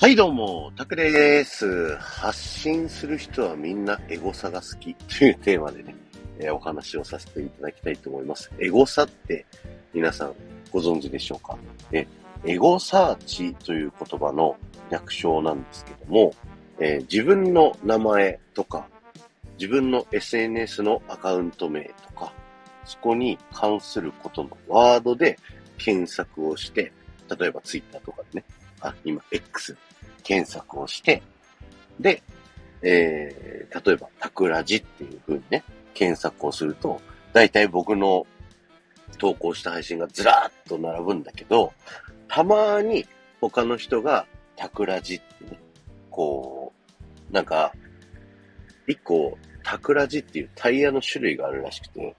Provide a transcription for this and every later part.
はい、どうも、タクです。発信する人はみんなエゴサが好きというテーマでね、えーお話をさせていただきたいと思います。エゴサって皆さんご存知でしょうか？えエゴサーチという言葉の略称なんですけども、えー自分の名前とか、自分の SNS のアカウント名とか、そこに関することのワードで検索をして、例えば Twitter とかでね、あ、今 X 検索をして、で、えー、例えば、タクラジっていう風にね、検索をすると、大体僕の投稿した配信がずらーっと並ぶんだけど、たまに他の人がタクラジってね、こう、なんか、一個、タクラジっていうタイヤの種類があるらしくて、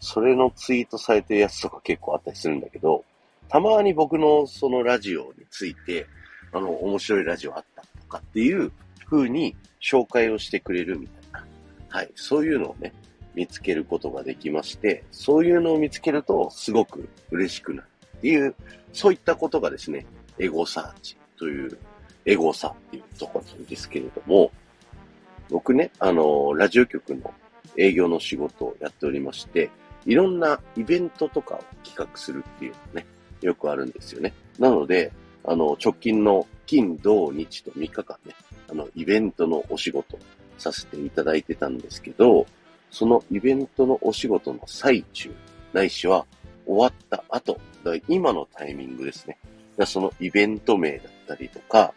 それのツイートされてるやつとか結構あったりするんだけど、たまに僕のそのラジオについて、あの、面白いラジオあったとかっていう風に紹介をしてくれるみたいな。はい。そういうのをね、見つけることができまして、そういうのを見つけるとすごく嬉しくなるっていう、そういったことがですね、エゴサーチという、エゴサっていうところなんですけれども、僕ね、あの、ラジオ局の営業の仕事をやっておりまして、いろんなイベントとかを企画するっていうのね、よくあるんですよね。なので、あの、直近の金、土、日と3日間ね、あの、イベントのお仕事させていただいてたんですけど、そのイベントのお仕事の最中、ないしは終わった後、だ今のタイミングですね。そのイベント名だったりとか、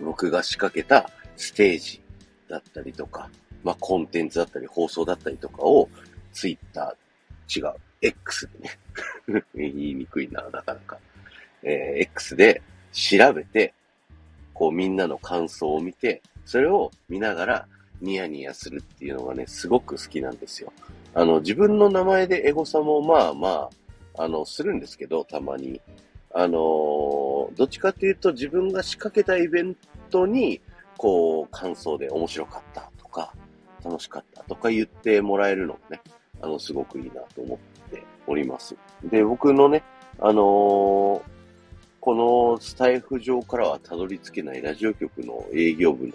僕が仕掛けたステージだったりとか、まあ、コンテンツだったり放送だったりとかを、ツイッター、違う、X でね、言いにくいな、なかなか。えー X で調べて、こうみんなの感想を見て、それを見ながらニヤニヤするっていうのがね、すごく好きなんですよ。あの、自分の名前でエゴサもまあまあ、あの、するんですけど、たまに。あのーどっちかっていうと自分が仕掛けたイベントに、こう、感想で面白かったとか、楽しかったとか言ってもらえるのもね、あの、すごくいいなと思っております。で、僕のね、あのーこのスタイフ上からはたどり着けないラジオ局の営業部の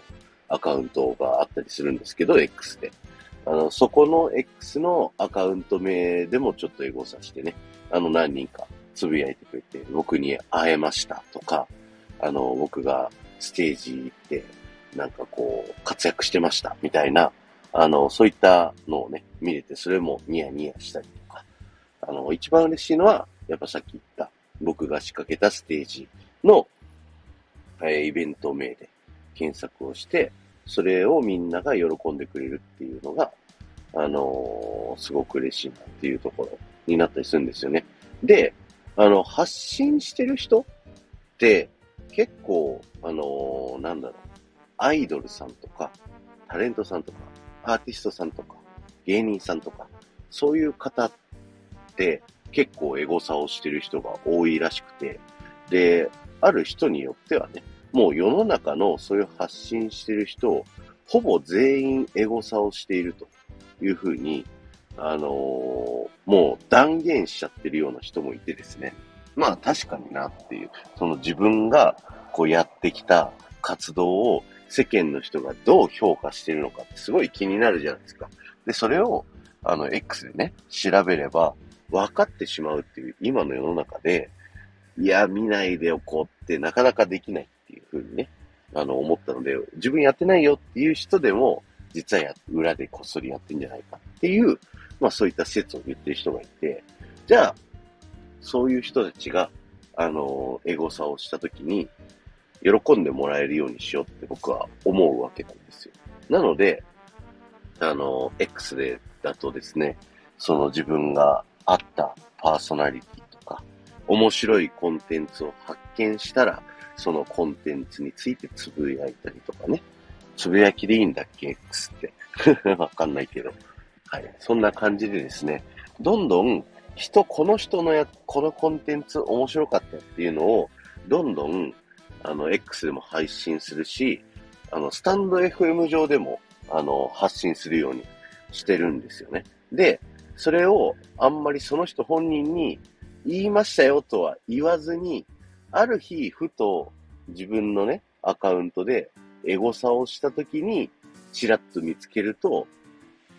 アカウントがあったりするんですけど、X で。あの、そこの X のアカウント名でもちょっとエゴさしてね、あの、何人かつぶやいてくれて、僕に会えましたとか、あの、僕がステージ行って、なんかこう、活躍してましたみたいな、あの、そういったのをね、見れて、それもニヤニヤしたりとか、あの、一番嬉しいのは、やっぱさっき言った、僕が仕掛けたステージの、えーイベント名で検索をして、それをみんなが喜んでくれるっていうのが、あのーすごく嬉しいなっていうところになったりするんですよね。で、あの、発信してる人って、結構、あのーなんだろう、アイドルさんとか、タレントさんとか、アーティストさんとか、芸人さんとか、そういう方って結構エゴサをしてる人が多いらしくて、で、ある人によってはね、もう世の中のそういう発信してる人を、ほぼ全員エゴサをしているというふうに、あのーもう断言しちゃってるような人もいてですね。まあ確かになっていう、その自分がこうやってきた活動を世間の人がどう評価してるのかってすごい気になるじゃないですか。で、それをあの X でね、調べれば分かってしまうっていう今の世の中で、いや、見ないでおこうってなかなかできないっていうふうにね、あの思ったので、自分やってないよっていう人でも、実はや裏でこっそりやってんじゃないかっていう、まあそういった説を言ってる人がいて、じゃあ、そういう人たちが、あの、エゴサをしたときに、喜んでもらえるようにしようって僕は思うわけなんですよ。なので、あの、X でだとですね、その自分があったパーソナリティとか、面白いコンテンツを発見したら、そのコンテンツについてつぶやいたりとかね。つぶやきでいいんだっけ ?X って。わかんないけど。はい。そんな感じでですね、どんどん人、この人のや、このコンテンツ面白かったっていうのを、どんどん、あの、X でも配信するし、あの、スタンド FM 上でも、あの、発信するようにしてるんですよね。で、それをあんまりその人本人に言いましたよとは言わずに、ある日、ふと自分のね、アカウントでエゴサをした時に、チラッと見つけると、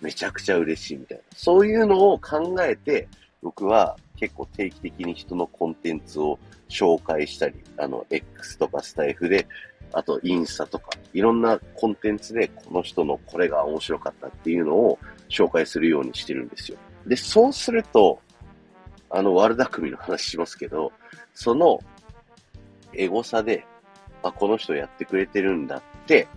めちゃくちゃ嬉しいみたいな。そういうのを考えて、僕は結構定期的に人のコンテンツを紹介したり、あの、X とかスタイフで、あとインスタとか、いろんなコンテンツでこの人のこれが面白かったっていうのを紹介するようにしてるんですよ。で、そうすると、あの、悪巧みの話しますけど、その、エゴサで、あ、この人やってくれてるんだって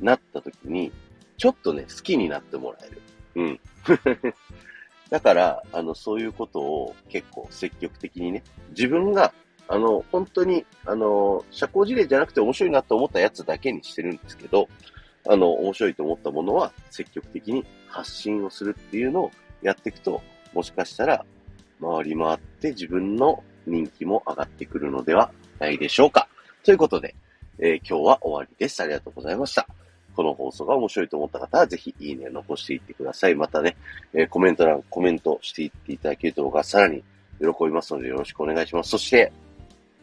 なった時に、ちょっとね、好きになってもらえる。うん。だから、あの、そういうことを結構積極的にね、自分が、あの、本当に、あの、社交辞令じゃなくて面白いなと思ったやつだけにしてるんですけど、あの、面白いと思ったものは積極的に発信をするっていうのをやっていくと、もしかしたら、回り回って自分の人気も上がってくるのではないでしょうか。ということで、えー、今日は終わりです。ありがとうございました。この放送が面白いと思った方は、ぜひいいね残していってください。またね、えー、コメント欄、コメントしていっていただけると僕はさらに喜びますのでよろしくお願いします。そして、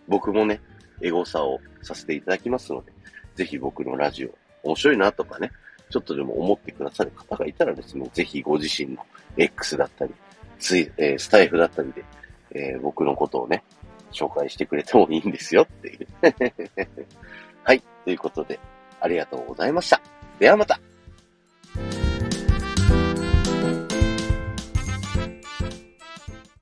僕もね、エゴサをさせていただきますので、ぜひ僕のラジオ、面白いなとかね、ちょっとでも思ってくださる方がいたらですね、ぜひご自身の X だったり、つい、えー、スタイフだったりで、えー、僕のことをね、紹介してくれてもいいんですよっていう。はい。ということで、ありがとうございました。ではまた